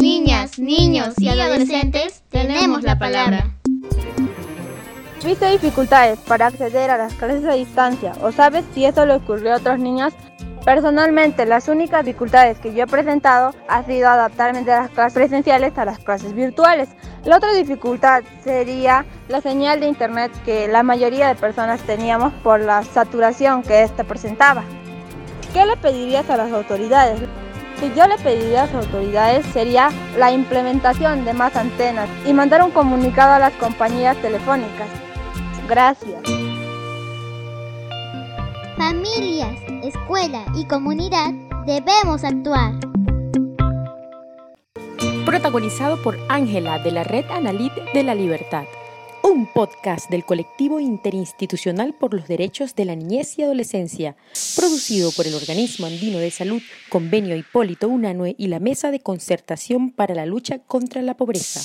niñas, niños y adolescentes tenemos la palabra. ¿Viste dificultades para acceder a las clases a distancia o sabes si eso le ocurrió a otros niños? Personalmente, las únicas dificultades que yo he presentado ha sido adaptarme de las clases presenciales a las clases virtuales. La otra dificultad sería la señal de internet que la mayoría de personas teníamos por la saturación que ésta presentaba. ¿Qué le pedirías a las autoridades? Que yo le pediría a las autoridades sería la implementación de más antenas y mandar un comunicado a las compañías telefónicas. Gracias. Familias, escuela y comunidad debemos actuar. Protagonizado por Ángela de la Red Analit de la Libertad un podcast del colectivo interinstitucional por los derechos de la niñez y adolescencia, producido por el Organismo Andino de Salud, Convenio Hipólito Unanue y la Mesa de Concertación para la Lucha contra la Pobreza.